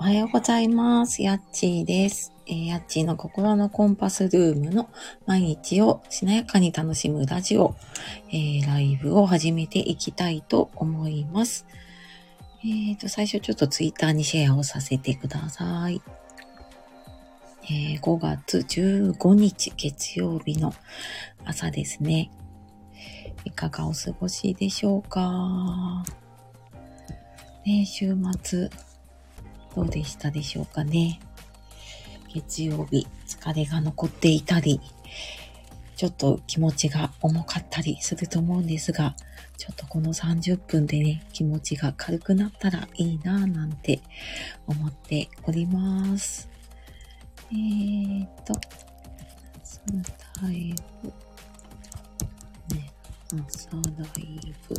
おはようございます。やっちーです。えーやっちーの心のコンパスルームの毎日をしなやかに楽しむラジオ、えーライブを始めていきたいと思います。えっ、と、最初ちょっとツイッターにシェアをさせてください。えー5月15日月曜日の朝ですね。いかがお過ごしでしょうかね、週末、どうでしたでしょうかね。月曜日、疲れが残っていたり、ちょっと気持ちが重かったりすると思うんですが、ちょっとこの30分でね、気持ちが軽くなったらいいなぁなんて思っております。えーと、朝ライブ、ね、朝ライブ、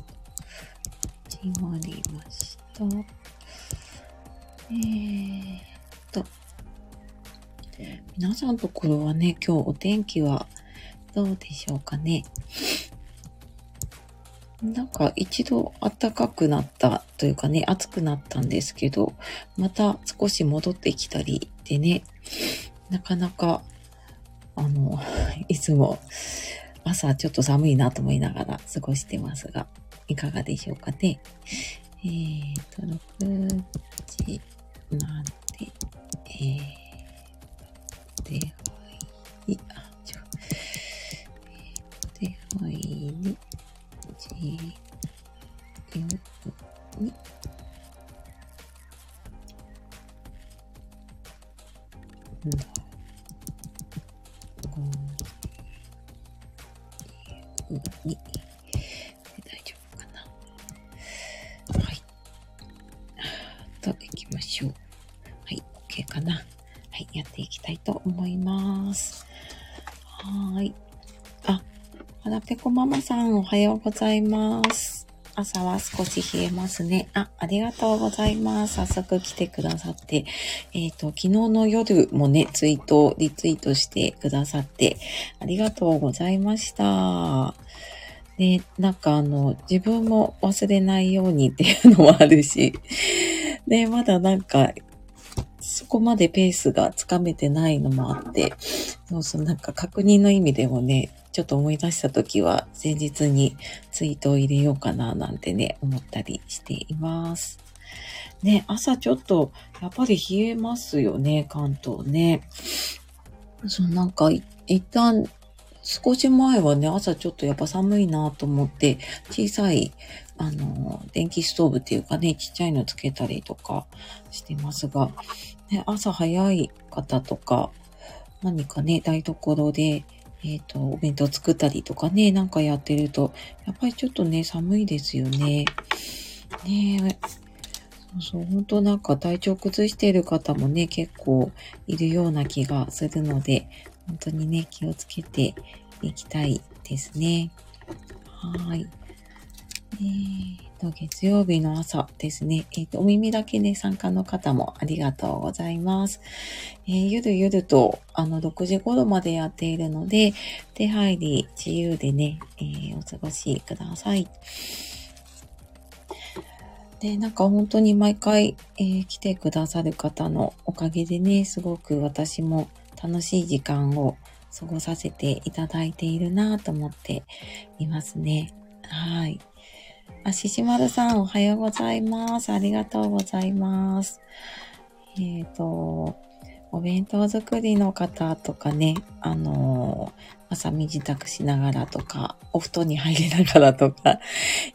始まりました。えーと、皆さんのところはね、今日お天気はどうでしょうかね。なんか一度暖かくなったというかね、暑くなったんですけど、また少し戻ってきたりでね、なかなか、あの、いつも朝ちょっと寒いなと思いながら過ごしてますが、いかがでしょうかね。えーと、6時なんで、えー、ではい、あ、ちょ、えー、でほいに、じ、ゆ、に、な、い、やっていきたいと思います。はい。あ、はらぺこママさん、おはようございます。朝は少し冷えますね。あ、ありがとうございます。早速来てくださって。えっ、と、昨日の夜もね、ツイート、リツイートしてくださって、ありがとうございました。で、なんかあの、自分も忘れないようにっていうのもあるし、で、まだなんか、そこまでペースがつかめてないのもあって、そうそう、なんか確認の意味でもね、ちょっと思い出したときは、前日にツイートを入れようかななんてね、思ったりしています。ね、朝ちょっと、やっぱり冷えますよね、関東ね。そう、なんか、一旦、少し前はね、朝ちょっとやっぱ寒いなと思って、小さい、あの、電気ストーブっていうかね、ちっちゃいのつけたりとかしてますが、ね、朝早い方とか、何かね、台所で、えっ、と、お弁当作ったりとかね、なんかやってると、やっぱりちょっとね、寒いですよね。ね。そうそう、本当なんか体調崩している方もね、結構いるような気がするので、本当にね、気をつけていきたいですね。はい。えーと、月曜日の朝ですね。えっ、と、お耳だけね、参加の方もありがとうございます。えーゆるゆると、あの、6時頃までやっているので、手入り自由でね、えーお過ごしください。で、なんか本当に毎回、えー来てくださる方のおかげでね、すごく私も楽しい時間を過ごさせていただいているなと思っていますね。はい。あ、ししまるさん、おはようございます。ありがとうございます。えっ、と、お弁当作りの方とかね、あのー朝身支度しながらとか、お布団に入りながらとか、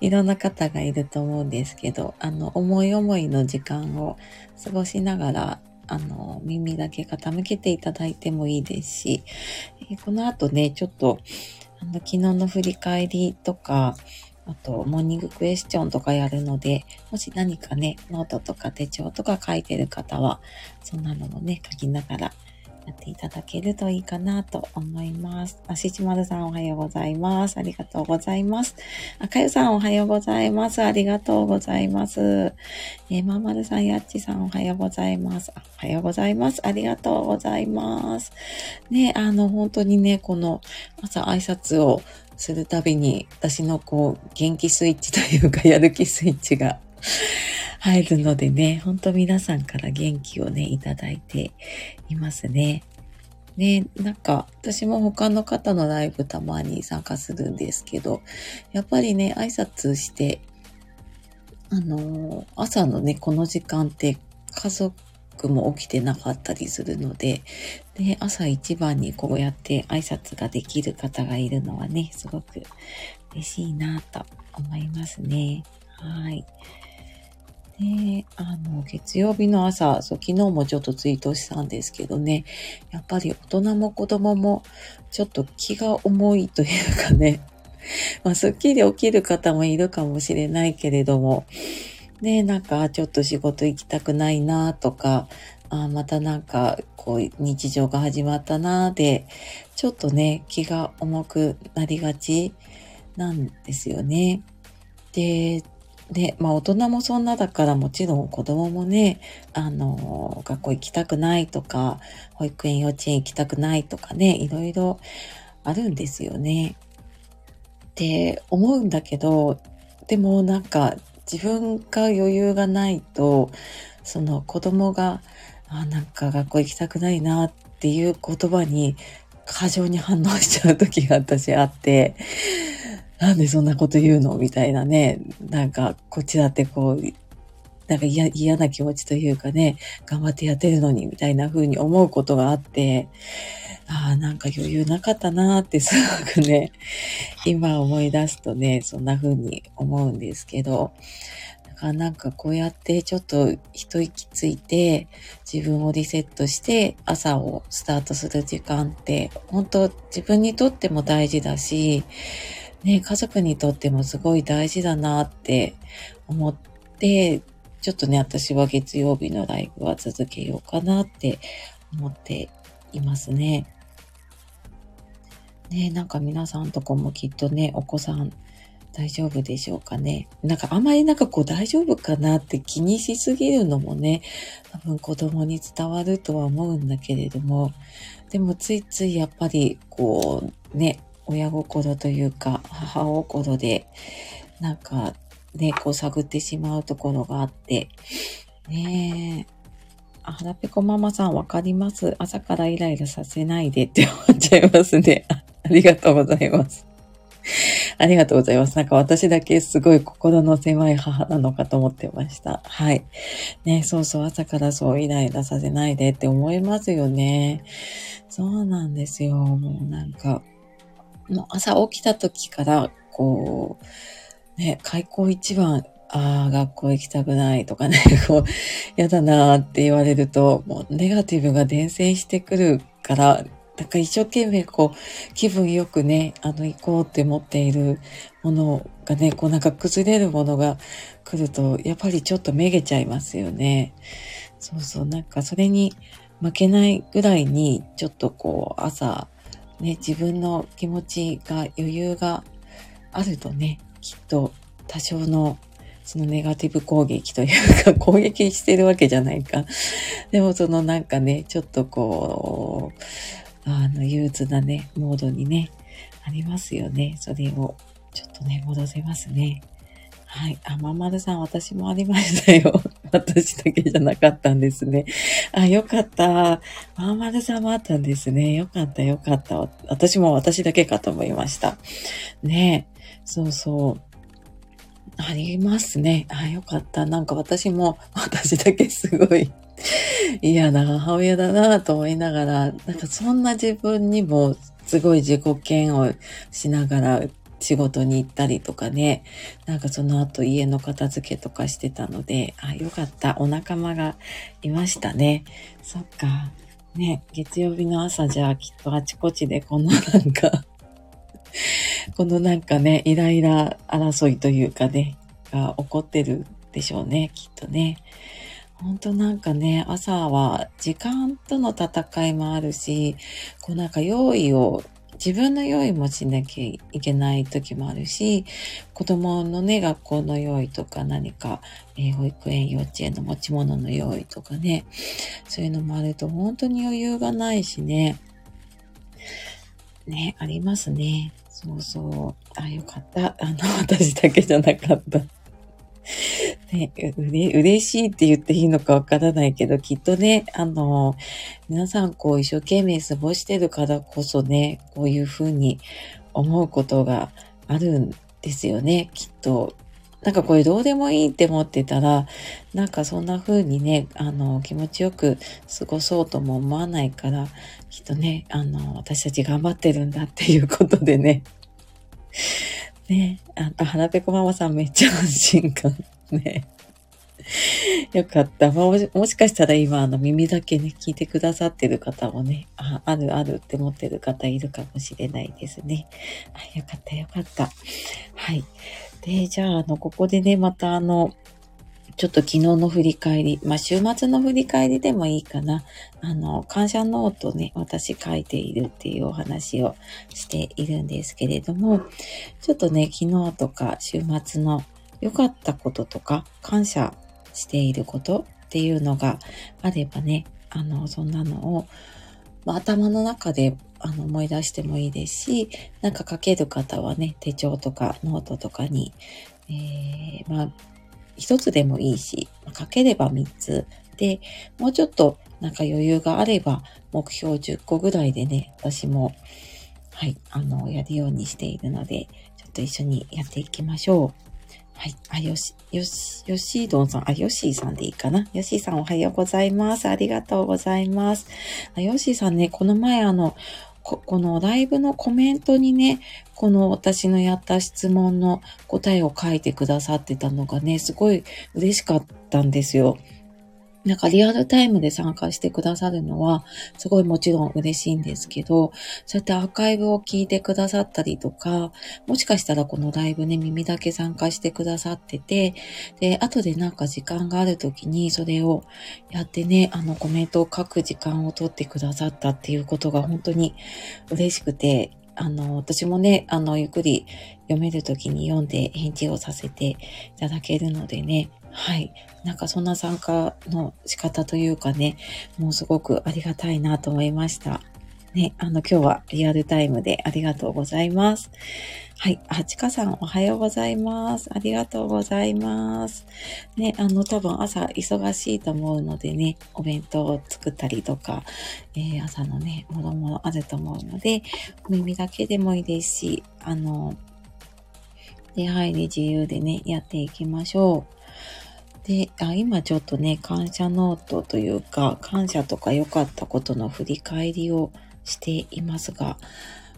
いろんな方がいると思うんですけど、あの、思い思いの時間を過ごしながら、あの、耳だけ傾けていただいてもいいですし、えこの後ね、ちょっと、あの、昨日の振り返りとか、あと、モーニングクエスチョンとかやるので、もし何かね、ノートとか手帳とか書いてる方は、そんなのもね、書きながらやっていただけるといいかなと思います。あ、しちまるさんおはようございます。ありがとうございます。あかゆさんおはようございます。ありがとうございます。えーまんまるさん、やっちさんおはようございます。あおはようございます。ありがとうございます。ね、あの、本当にね、この朝挨拶をするたびに、私のこう、元気スイッチというか、やる気スイッチが 入るのでね、ほんと皆さんから元気をね、いただいていますね。ね、なんか、私も他の方のライブたまに参加するんですけど、やっぱりね、挨拶して、あのー、朝のね、この時間って家族も起きてなかったりするので、で、朝一番にこうやって挨拶ができる方がいるのはね、すごく嬉しいなと思いますね。はい。で、あの、月曜日の朝、そう、昨日もちょっとツイートしたんですけどね、やっぱり大人も子供もちょっと気が重いというかね、まあ、すっきり起きる方もいるかもしれないけれども、ね、なんか、ちょっと仕事行きたくないなとか、あまたなんか、こう、日常が始まったなで、ちょっとね、気が重くなりがちなんですよね。で、で、まあ大人もそんなだからもちろん子供もね、あの、学校行きたくないとか、保育園幼稚園行きたくないとかね、いろいろあるんですよね。って思うんだけど、でもなんか自分が余裕がないと、その子供が、あなんか学校行きたくないなっていう言葉に過剰に反応しちゃう時が私あって、なんでそんなこと言うのみたいなね。なんか、こっちだってこう、なんか嫌、嫌な気持ちというかね、頑張ってやってるのに、みたいな風に思うことがあって、ああ、なんか余裕なかったなーってすごくね、今思い出すとね、そんな風に思うんですけど、だからなんかこうやってちょっと一息ついて、自分をリセットして朝をスタートする時間って、本当自分にとっても大事だし、ね、家族にとってもすごい大事だなって思って、ちょっとね、私は月曜日のライブは続けようかなって思っていますね。ねなんか皆さんとこもきっとね、お子さん大丈夫でしょうかね。なんかあまりなんかこう大丈夫かなって気にしすぎるのもね、多分子供に伝わるとは思うんだけれども、でもついついやっぱりこうね、親心というか、母心で、なんか、ね、こう探ってしまうところがあって、ねえ、あ、はらぺこママさんわかります。朝からイライラさせないでって思っちゃいますね。ありがとうございます。ありがとうございます。なんか私だけすごい心の狭い母なのかと思ってました。はい。ね、そうそう、朝からそうイライラさせないでって思いますよね。そうなんですよ。もうなんか、もう朝起きた時から、こう、ね、開口一番、ああ、学校行きたくないとかね、こう、やだなーって言われると、もうネガティブが伝染してくるから、なんか一生懸命こう、気分よくね、あの、行こうって思っているものがね、こうなんか崩れるものが来ると、やっぱりちょっとめげちゃいますよね。そうそう、なんかそれに負けないぐらいに、ちょっとこう、朝、ね、自分の気持ちが余裕があるとね、きっと多少のそのネガティブ攻撃というか、攻撃してるわけじゃないか。でもそのなんかね、ちょっとこう、あの、憂鬱なね、モードにね、ありますよね。それをちょっとね、戻せますね。はい。あ、まんまるさん、私もありましたよ。私だけじゃなかったんですね。あ、よかった。まんまるさんもあったんですね。よかった、よかった。私も私だけかと思いました。ねそうそう。ありますね。あ、よかった。なんか私も、私だけすごい嫌な母親だなと思いながら、なんかそんな自分にもすごい自己嫌悪しながら仕事に行ったりとかね、なんかその後家の片付けとかしてたので、あ、よかった。お仲間がいましたね。そっか。ね、月曜日の朝じゃあきっとあちこちでこのなんか このなんかね、イライラ争いというかね、が起こってるでしょうね、きっとね。ほんとなんかね、朝は時間との戦いもあるし、こうなんか用意を自分の用意もしなきゃいけない時もあるし、子供のね、学校の用意とか何か、えー、保育園、幼稚園の持ち物の用意とかね、そういうのもあると本当に余裕がないしね、ね、ありますね。そうそう。あ、よかった。あの、私だけじゃなかった。ね、うれ、嬉しいって言っていいのかわからないけど、きっとね、あの、皆さんこう一生懸命過ごしてるからこそね、こういうふうに思うことがあるんですよね、きっと。なんかこれどうでもいいって思ってたら、なんかそんな風にね、あの、気持ちよく過ごそうとも思わないから、きっとね、あの、私たち頑張ってるんだっていうことでね。ね、あ、花ぺこママさんめっちゃ安心感。ね。よかった。ももしかしたら今、あの、耳だけね、聞いてくださってる方もね、あ、あるあるって思ってる方いるかもしれないですね。あ、よかった、よかった。はい。で、じゃあ、あの、ここでね、またあの、ちょっと昨日の振り返り、まあ、週末の振り返りでもいいかな。あの、感謝ノートね、私書いているっていうお話をしているんですけれども、ちょっとね、昨日とか週末の良かったこととか、感謝していることっていうのがあればね、あの、そんなのを、まあ、頭の中であの思い出してもいいですし、なんか書ける方はね、手帳とかノートとかに、えー、まあ、一つでもいいし、書ければ三つ。で、もうちょっとなんか余裕があれば、目標10個ぐらいでね、私も、はい、あの、やるようにしているので、ちょっと一緒にやっていきましょう。はい。あ、よし、よし、よしどんさん、あ、よしーさんでいいかな。よしーさんおはようございます。ありがとうございます。あよしーさんね、この前あの、ここのライブのコメントにね、この私のやった質問の答えを書いてくださってたのがね、すごい嬉しかったんですよ。なんかリアルタイムで参加してくださるのは、すごいもちろん嬉しいんですけど、そうやってアーカイブを聞いてくださったりとか、もしかしたらこのライブね、耳だけ参加してくださってて、で、後でなんか時間がある時にそれをやってね、あのコメントを書く時間を取ってくださったっていうことが本当に嬉しくて、あの、私もね、あの、ゆっくり読めるときに読んで返事をさせていただけるのでね、はい。なんかそんな参加の仕方というかね、もうすごくありがたいなと思いました。ね、あの今日はリアルタイムでありがとうございます。はい。あちかさんおはようございます。ありがとうございます。ね、あの多分朝忙しいと思うのでね、お弁当を作ったりとか、えー、朝のね、もろもろあると思うので、お耳だけでもいいですし、あの、出入り自由でね、やっていきましょう。であ、今ちょっとね、感謝ノートというか、感謝とか良かったことの振り返りをしていますが、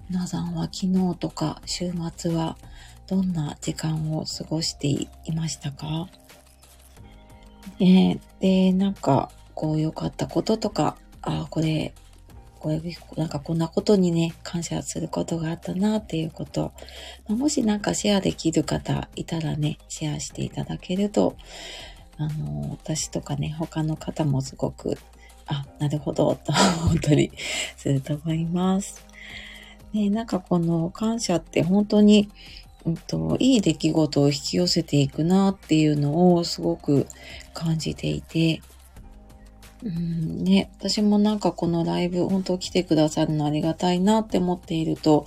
皆さんは昨日とか週末はどんな時間を過ごしていましたか？ねで、なんか、こう良かったこととか、あ、これ、これ、なんかこんなことにね、感謝することがあったなっていうこと、まもしなんかシェアできる方いたらね、シェアしていただけるとあの、私とかね、他の方もすごく、あ、なるほど、と本当にすると思います。ね、なんかこの感謝って本当に、うんと、いい出来事を引き寄せていくなっていうのをすごく感じていて、うんね、私もなんかこのライブ本当来てくださるのありがたいなって思っていると、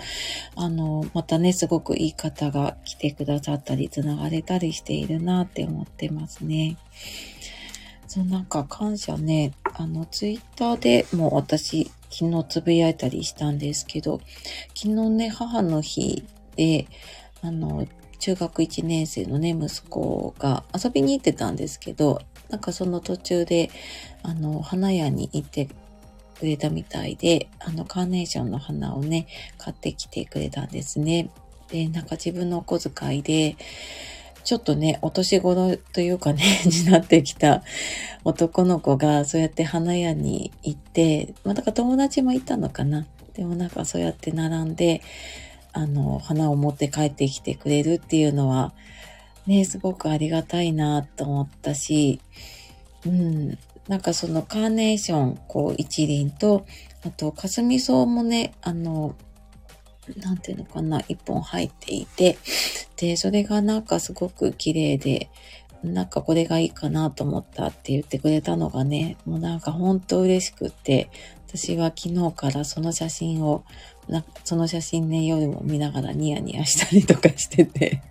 あの、またね、すごくいい方が来てくださったり、繋がれたりしているなって思ってますね。そう、なんか感謝ね、あの、ツイッターでも私、昨日つぶやいたりしたんですけど、昨日ね、母の日で、あの、中学1年生のね、息子が遊びに行ってたんですけど、なんかその途中で、あの、花屋に行ってくれたみたいで、あの、カーネーションの花をね、買ってきてくれたんですね。で、なんか自分のお小遣いで、ちょっとね、お年頃というかね、になってきた男の子が、そうやって花屋に行って、まあ、だから友達もいたのかな。でもなんかそうやって並んで、あの、花を持って帰ってきてくれるっていうのは、ね、すごくありがたいなと思ったし、うん、なんかそのカーネーション、こう一輪と、あと、かすみ草もね、あの、なんていうのかな、一本入っていて、で、それがなんかすごく綺麗で、なんかこれがいいかなと思ったって言ってくれたのがね、もうなんかほんと嬉しくって、私は昨日からその写真を、なその写真ね、夜も見ながらニヤニヤしたりとかしてて。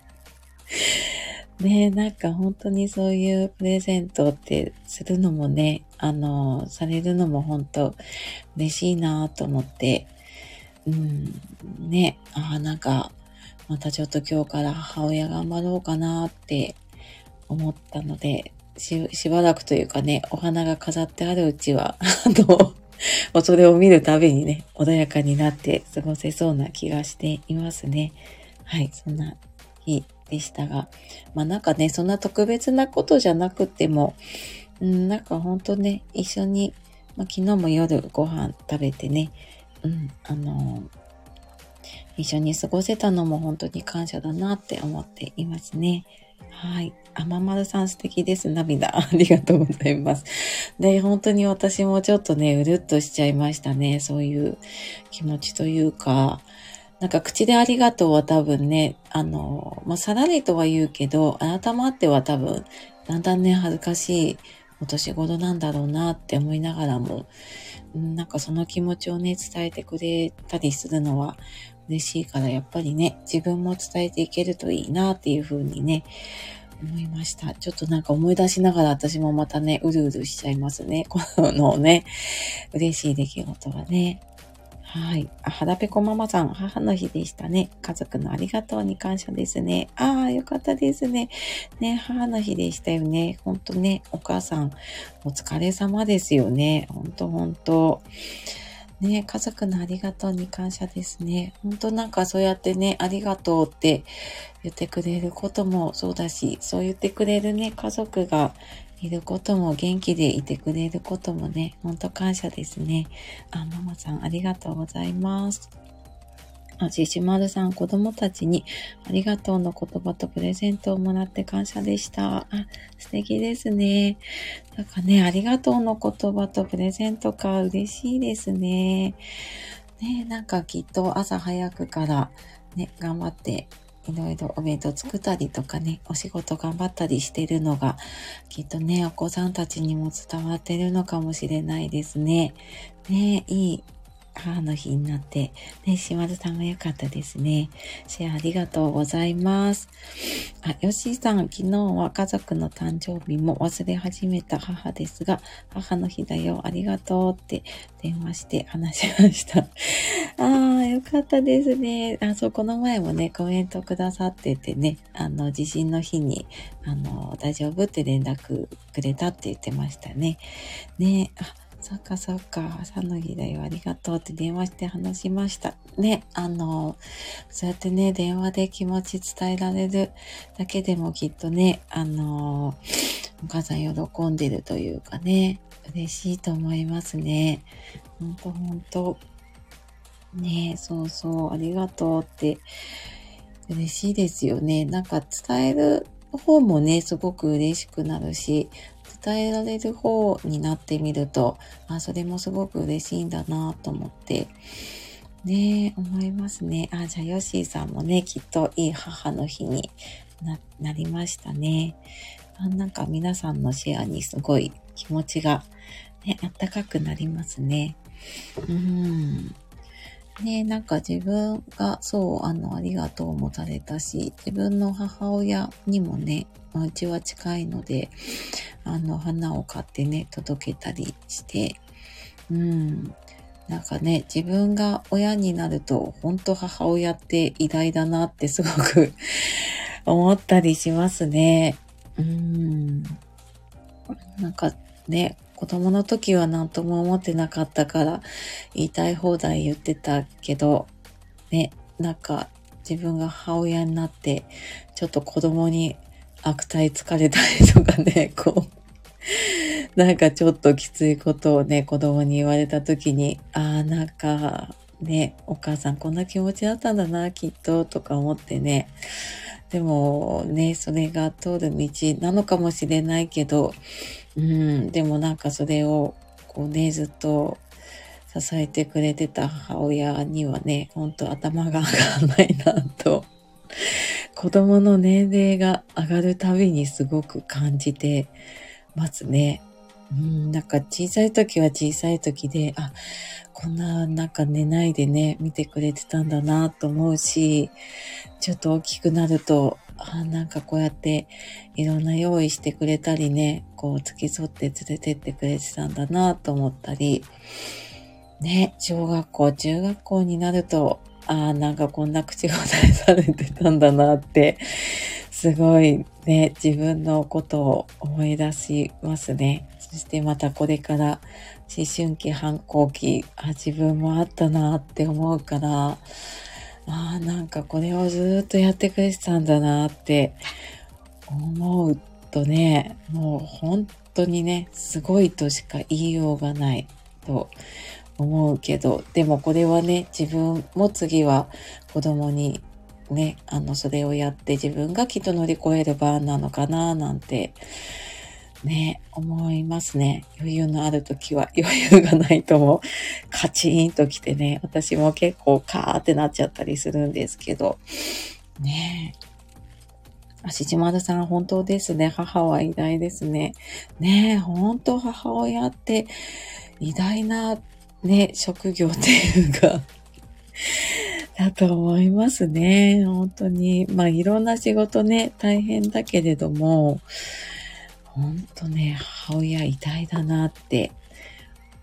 ねなんか本当にそういうプレゼントってするのもね、あの、されるのも本当嬉しいなと思って、うん、ね、ああ、なんか、またちょっと今日から母親頑張ろうかなって思ったので、し、しばらくというかね、お花が飾ってあるうちは、あの、もうそれを見るたびにね、穏やかになって過ごせそうな気がしていますね。はい、そんな日でしたが。まあなんかね、そんな特別なことじゃなくても、うん、なんかほんとね、一緒に、まあ、昨日も夜ご飯食べてね、うん、あの一緒に過ごせたのも本当に感謝だなって思っていますね。はい。あままるさん素敵です。涙。ありがとうございます。で、本当に私もちょっとね、うるっとしちゃいましたね。そういう気持ちというか、なんか口でありがとうは多分ね、あの、まあ、さらりとは言うけど、改まっては多分、だんだんね、恥ずかしいお年頃なんだろうなって思いながらも、なんかその気持ちをね、伝えてくれたりするのは嬉しいから、やっぱりね、自分も伝えていけるといいなっていうふうにね、思いました。ちょっとなんか思い出しながら私もまたね、うるうるしちゃいますね。このね、嬉しい出来事はね。はい。あ、はらぺこママさん、母の日でしたね。家族のありがとうに感謝ですね。ああ、よかったですね。ね、母の日でしたよね。ほんとね、お母さん、お疲れ様ですよね。ほんとほんと。ね、家族のありがとうに感謝ですね。ほんとなんかそうやってね、ありがとうって言ってくれることもそうだし、そう言ってくれるね、家族がいることも元気でいてくれることもね、ほんと感謝ですね。あ、ママさんありがとうございます。あ、ししまるさん、子供たちにありがとうの言葉とプレゼントをもらって感謝でした。あ、素敵ですね。なんかね、ありがとうの言葉とプレゼントか嬉しいですね。ね、なんかきっと朝早くからね、頑張っていろいろお弁当作ったりとかね、お仕事頑張ったりしてるのが、きっとね、お子さんたちにも伝わってるのかもしれないですね。ね、いい母の日になって、ね、島津さんが良かったですね。シェアありがとうございます。あ、ヨシーさん、昨日は家族の誕生日も忘れ始めた母ですが、母の日だよ、ありがとうって電話して話しました。ああ、よかったですね。あ、そう、この前もね、コメントくださっててね、あの、地震の日に、あの、大丈夫って連絡くれたって言ってましたね。ね、あ、そっかそっか、朝の日だよ、ありがとうって電話して話しました。ね、あの、そうやってね、電話で気持ち伝えられるだけでもきっとね、あの、お母さん喜んでるというかね、嬉しいと思いますね。ほんとほんと。ねそうそう、ありがとうって嬉しいですよね。なんか伝える方もね、すごく嬉しくなるし、伝えられる方になってみると、あ、それもすごく嬉しいんだなと思って、ね思いますね。あ、じゃあヨッシーさんもね、きっといい母の日にな、なりましたね。あなんか皆さんのシェアにすごい気持ちがね、あったかくなりますね。うん。ねなんか自分がそう、あの、ありがとうもされたし、自分の母親にもね、まあ、うちは近いので、あの、花を買ってね、届けたりして、うん。なんかね、自分が親になると、本当母親って偉大だなってすごく 思ったりしますね。うん。なんかね、子供の時は何とも思ってなかったから言いたい放題言ってたけど、ね、なんか自分が母親になってちょっと子供に悪態疲れたりとかね、こう、なんかちょっときついことをね、子供に言われた時に、ああ、なんか、ね、お母さんこんな気持ちだったんだな、きっと、とか思ってね。でもね、それが通る道なのかもしれないけど、うん、でもなんかそれを、こうね、ずっと支えてくれてた母親にはね、ほんと頭が上がらないなと子供の年齢が上がるたびにすごく感じてますね。うん、なんか小さい時は小さい時で、あ、こんななんか寝ないでね、見てくれてたんだなと思うし、ちょっと大きくなると、あなんかこうやっていろんな用意してくれたりね、こう付き添って連れてってくれてたんだなと思ったり、ね、小学校、中学校になると、ああ、なんかこんな口答えされてたんだなって、すごいね、自分のことを思い出しますね。そしてまたこれから思春期、反抗期、あ、自分もあったなって思うから、ああ、なんかこれをずっとやってくれてたんだなって思うとね、もう本当にね、すごいとしか言いようがないと思うけど、でもこれはね、自分も次は子供にね、あの、それをやって自分がきっと乗り越える番なのかな、なんて、ね、思いますね。余裕のある時は余裕がないともカチンと来てね、私も結構カーってなっちゃったりするんですけど、ねえ。足地丸さん、本当ですね。母は偉大ですね。ねえ、本当母親って偉大なね、職業っていうかだと思いますね。本当に。まあ、いろんな仕事ね、大変だけれども、本当ね、母親偉大だなって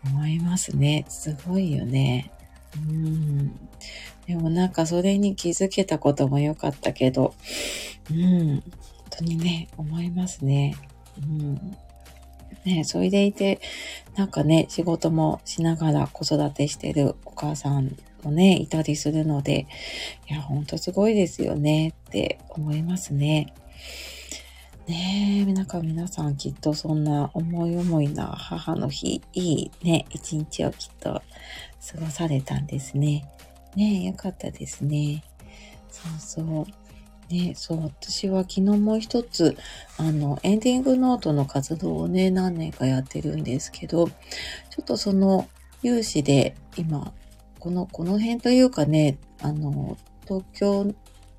思いますね。すごいよね。うん。でもなんかそれに気づけたことも良かったけど、うん。本当にね、思いますね。うん。ね、それでいて、なんかね、仕事もしながら子育てしてるお母さんもね、いたりするので、いや、ほんとすごいですよねって思いますね。ねえ、なんか皆さんきっとそんな思い思いな母の日、いいね、一日をきっと過ごされたんですね。ねえ、よかったですね。そうそう。ね、そう、私は昨日もう一つ、あの、エンディングノートの活動をね、何年かやってるんですけど、ちょっとその、有志で今、この、この辺というかね、あの、東京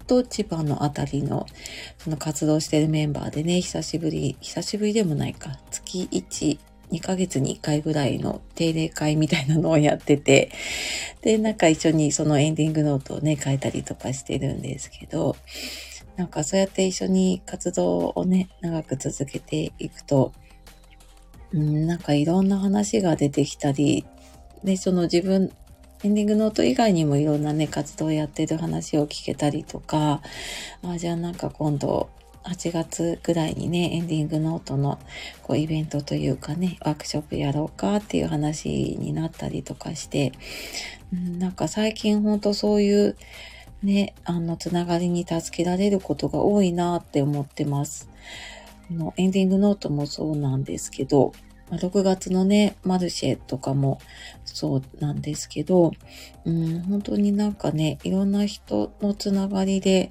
と千葉のあたりの、その活動してるメンバーでね、久しぶり、久しぶりでもないか、月1、2ヶ月に1回ぐらいの定例会みたいなのをやってて、で、なんか一緒にそのエンディングノートをね、書いたりとかしてるんですけど、なんかそうやって一緒に活動をね、長く続けていくと、うん、なんかいろんな話が出てきたり、で、その自分、エンディングノート以外にもいろんなね、活動をやってる話を聞けたりとか、あじゃあなんか今度、8月ぐらいにね、エンディングノートのこうイベントというかね、ワークショップやろうかっていう話になったりとかして、うん、なんか最近ほんとそういうね、あの、つながりに助けられることが多いなって思ってます。の、エンディングノートもそうなんですけど、6月のね、マルシェとかもそうなんですけど、うん、本当になんかね、いろんな人のつながりで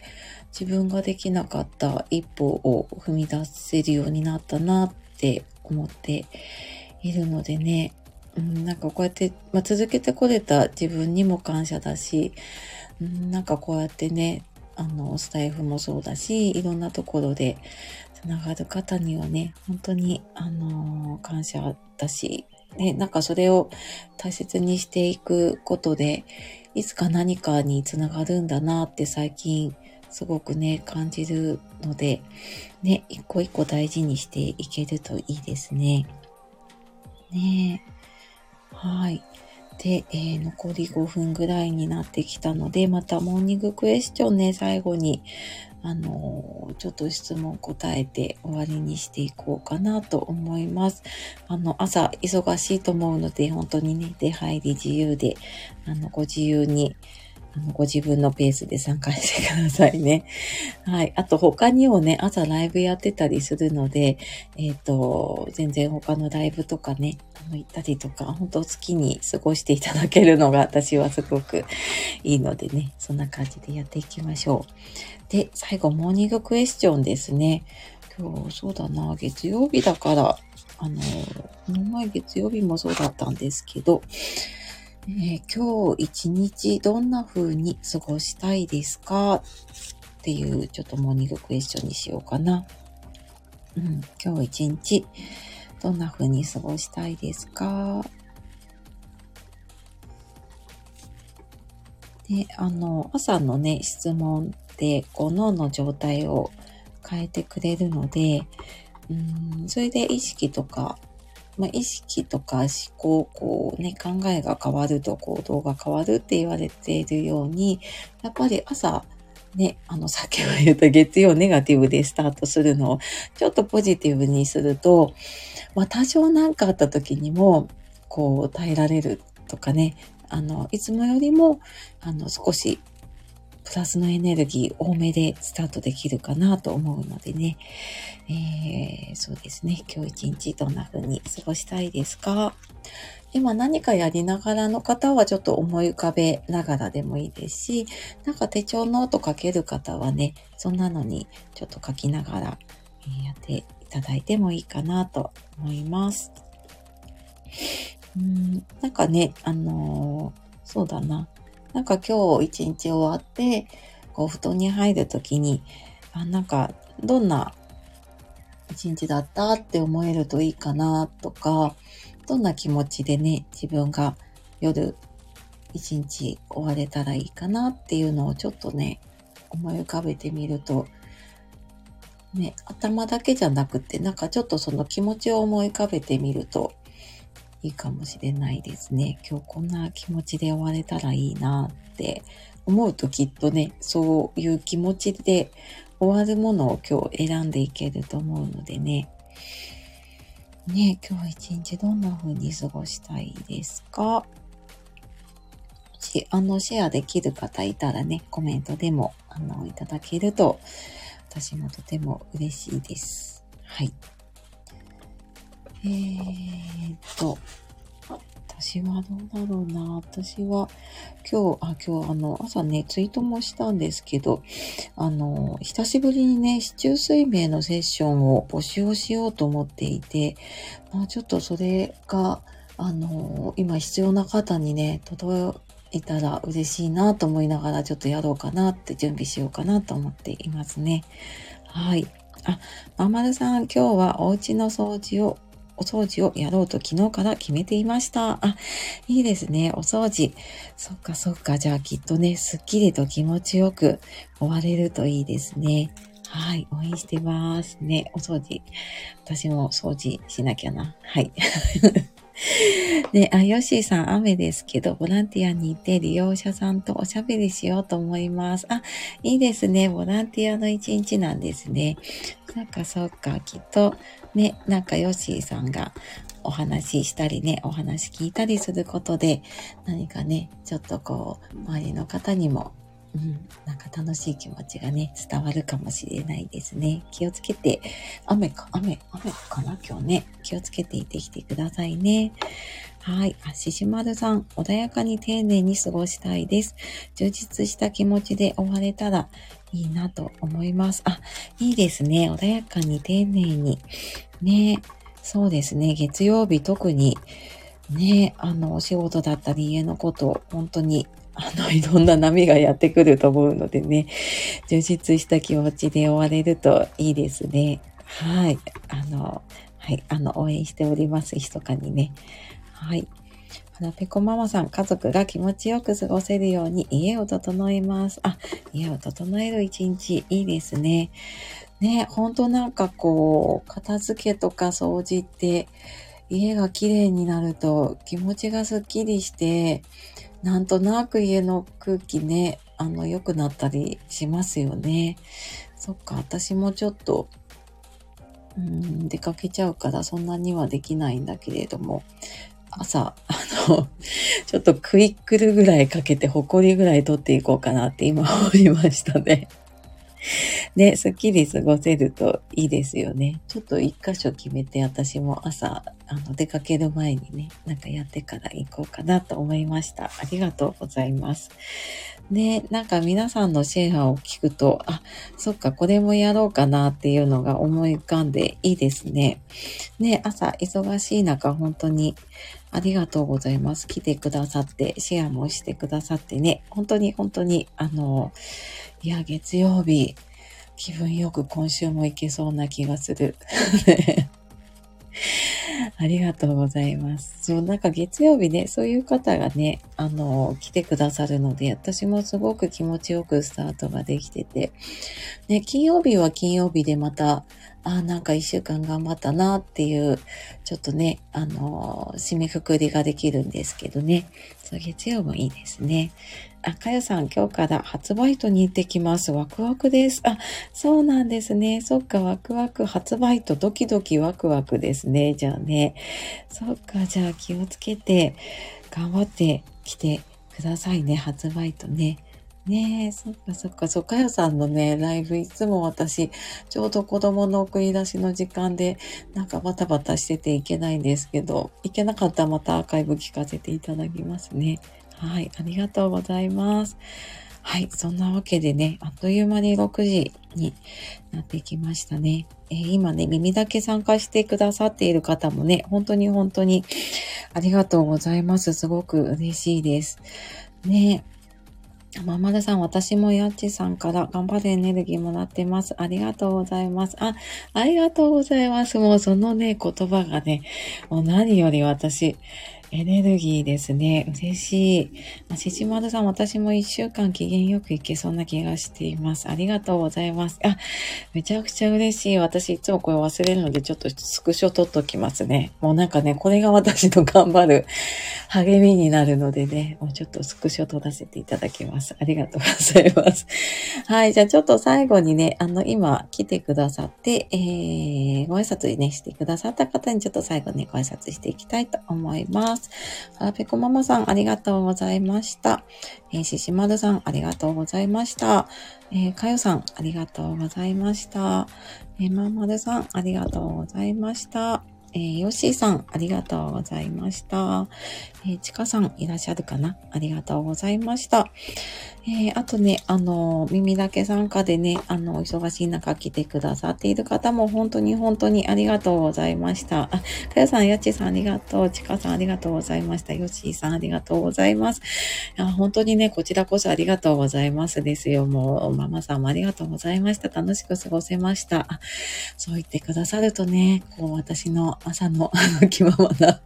自分ができなかった一歩を踏み出せるようになったなって思っているのでね、うん、なんかこうやって、まあ、続けてこれた自分にも感謝だし、うん、なんかこうやってね、あの、スタイフもそうだし、いろんなところでつながる方にはね、本当に、あのー、感謝だし、ね、なんかそれを大切にしていくことで、いつか何かにつながるんだなって最近すごくね、感じるので、ね、一個一個大事にしていけるといいですね。ねはい。で、えー、残り5分ぐらいになってきたので、またモーニングクエスチョンね、最後にあの、ちょっと質問答えて終わりにしていこうかなと思います。あの、朝忙しいと思うので、本当にね、出入り自由で、あの、ご自由に、あの、ご自分のペースで参加してくださいね。はい。あと他にもね、朝ライブやってたりするので、えっ、ー、と、全然他のライブとかね、あの、行ったりとか、本当好きに過ごしていただけるのが私はすごくいいのでね、そんな感じでやっていきましょう。で、最後、モーニングクエスチョンですね。今日、そうだな、月曜日だから、あの、この前月曜日もそうだったんですけど、えー、今日一日どんな風に過ごしたいですか？っていうちょっとモーニングクエスチョンにしようかな。うん、今日一日どんな風に過ごしたいですか？で、あの、朝のね、質問で、こう脳の状態を変えてくれるので、うん、それで意識とか、まあ、意識とか思考、こうね、考えが変わると行動が変わるって言われているように、やっぱり朝、ね、あの、さっき言った月曜ネガティブでスタートするのを、ちょっとポジティブにすると、まあ、多少何かあった時にも、こう、耐えられるとかね、あの、いつもよりも、あの、少しプラスのエネルギー多めでスタートできるかなと思うのでね、えー、そうですね、今日一日どんな風に過ごしたいですか？今何かやりながらの方はちょっと思い浮かべながらでもいいですし、なんか手帳ノート書ける方はね、そんなのにちょっと書きながらやっていただいてもいいかなと思います。うんなんかね、あのー、そうだな。なんか今日一日終わって、こう布団に入るときに、あ、なんかどんな一日だったって思えるといいかなとか、どんな気持ちでね、自分が夜一日終われたらいいかなっていうのをちょっとね、思い浮かべてみると、ね、頭だけじゃなくて、なんかちょっとその気持ちを思い浮かべてみると、いいかもしれないですね。今日こんな気持ちで終われたらいいなって思うときっとね、そういう気持ちで終わるものを今日選んでいけると思うのでね。ね今日一日どんな風に過ごしたいですか？もし、あの、シェアできる方いたらね、コメントでも、あの、いただけると、私もとても嬉しいです。はい。えー、っと、私はどうだろうな。私は今日、あ、今日あの、朝ね、ツイートもしたんですけど、あの、久しぶりにね、市中水明のセッションを募集をしようと思っていて、まあちょっとそれが、あの、今必要な方にね、届いたら嬉しいなと思いながらちょっとやろうかなって準備しようかなと思っていますね。はい。あ、まんまるさん、今日はお家の掃除をお掃除をやろうと昨日から決めていました。あ、いいですね。お掃除。そっかそっか。じゃあきっとね、すっきりと気持ちよく終われるといいですね。はい。応援してますね。お掃除。私も掃除しなきゃな。はい。で、あ、ヨッシーさん、雨ですけど、ボランティアに行って利用者さんとおしゃべりしようと思います。あ、いいですね。ボランティアの一日なんですね。そっかそっか。きっと、ね、なんかヨッシーさんがお話ししたりね、お話聞いたりすることで、何かね、ちょっとこう、周りの方にもうん、なんか楽しい気持ちがね、伝わるかもしれないですね。気をつけて、雨か、雨、雨かな？今日ね。気をつけていてきてくださいね。はい。あ、ししまるさん、穏やかに丁寧に過ごしたいです。充実した気持ちで終われたらいいなと思います。あ、いいですね。穏やかに丁寧に。ね、そうですね。月曜日特に、ね、あの、お仕事だったり家のこと、本当にあの、いろんな波がやってくると思うのでね、充実した気持ちで終われるといいですね。はい。あの、はい。あの、応援しております。密かにね。はい。花ペコママさん、家族が気持ちよく過ごせるように家を整えます。あ、家を整える一日、いいですね。ね、ほんとなんかこう、片付けとか掃除って、家が綺麗になると気持ちがスッキリして、なんとなく家の空気ね、あの、良くなったりしますよね。そっか、私もちょっと、うん、出かけちゃうからそんなにはできないんだけれども、朝、あの、ちょっとクイックルぐらいかけて、ホコリぐらい取っていこうかなって今思いましたね。ね、すっきり過ごせるといいですよね。ちょっと一箇所決めて私も朝、あの、出かける前にね、なんかやってから行こうかなと思いました。ありがとうございます。ね、なんか皆さんのシェアを聞くと、あ、そっか、これもやろうかなっていうのが思い浮かんでいいですね。ね、朝忙しい中、本当にありがとうございます。来てくださって、シェアもしてくださってね、本当に本当に、あの、いや、月曜日、気分よく今週も行けそうな気がする。ありがとうございます。そう、なんか月曜日ね、そういう方がね、あの、来てくださるので、私もすごく気持ちよくスタートができてて、ね、金曜日は金曜日でまた、あ、なんか一週間頑張ったなっていう、ちょっとね、あの、締めくくりができるんですけどね。そう、月曜もいいですね。あ、かよさん、今日から初バイトに行ってきます。ワクワクです。あ、そうなんですね。そっか、ワクワク、初バイト、ドキドキワクワクですね。じゃあね。そっか、じゃあ気をつけて、頑張ってきてくださいね。初バイトね。ねえ、そっかそっか、そかよさんのね、ライブいつも私、ちょうど子供の送り出しの時間で、なんかバタバタしてていけないんですけど、いけなかったらまたアーカイブ聞かせていただきますね。はい、ありがとうございます。はい、そんなわけでね、あっという間に6時になってきましたね。えー、今ね、耳だけ参加してくださっている方もね、本当に本当にありがとうございます。すごく嬉しいです。ねえままるさん、私もやっちさんから頑張るエネルギーもらってます。ありがとうございます。あ、ありがとうございます。もうそのね、言葉がね、もう何より私、エネルギーですね。嬉しい。あ、しじまるさん、私も一週間機嫌よくいけそうな気がしています。ありがとうございます。あ、めちゃくちゃ嬉しい。私いつもこれ忘れるので、ちょっとスクショ撮っときますね。もうなんかね、これが私の頑張る励みになるのでね、もうちょっとスクショ撮らせていただきます。ありがとうございます。はい。じゃあちょっと最後にね、あの、今来てくださって、えー、ご挨拶にね、してくださった方にちょっと最後ね、ご挨拶していきたいと思います。ます。あペコママさん、ありがとうございました。えー、ししまるさん、ありがとうございました。えー、かよさん、ありがとうございました。えー、まんまるさん、ありがとうございました。えー、ヨッシーさん、ありがとうございました。えー、ちかさん、いらっしゃるかな？ありがとうございました。えー、あとね、あの、耳だけ参加でね、あの、お忙しい中来てくださっている方も本当に本当にありがとうございました。あ、かやさん、やちさんありがとう。ちかさんありがとうございました。よっしーさんありがとうございます。いや本当にね、こちらこそありがとうございますですよ。もう、ママさんもありがとうございました。楽しく過ごせました。そう言ってくださるとね、こう、私の朝の、あの、気ままな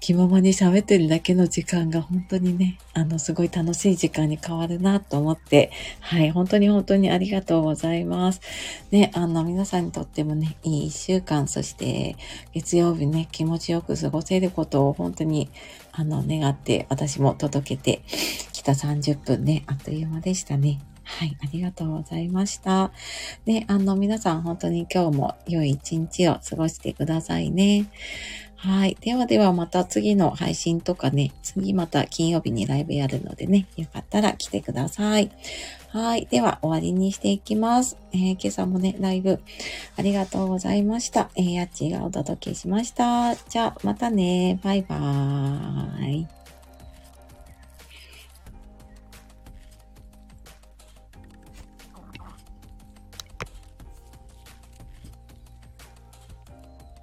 気ままに喋ってるだけの時間が本当にね、あの、すごい楽しい時間に変わるなと思って、はい、本当に本当にありがとうございます。ね、あの、皆さんにとってもね、いい一週間、そして月曜日ね、気持ちよく過ごせることを本当に、あの、願って私も届けてきた30分ね、あっという間でしたね。はい、ありがとうございました。で、あの、皆さん本当に今日も良い一日を過ごしてくださいね。はい。ではではまた次の配信とかね、次また金曜日にライブやるのでね、よかったら来てください。はい。では終わりにしていきます。えー、今朝もね、ライブありがとうございました。えー、やっちがお届けしました。じゃあまたね。バイバーイ。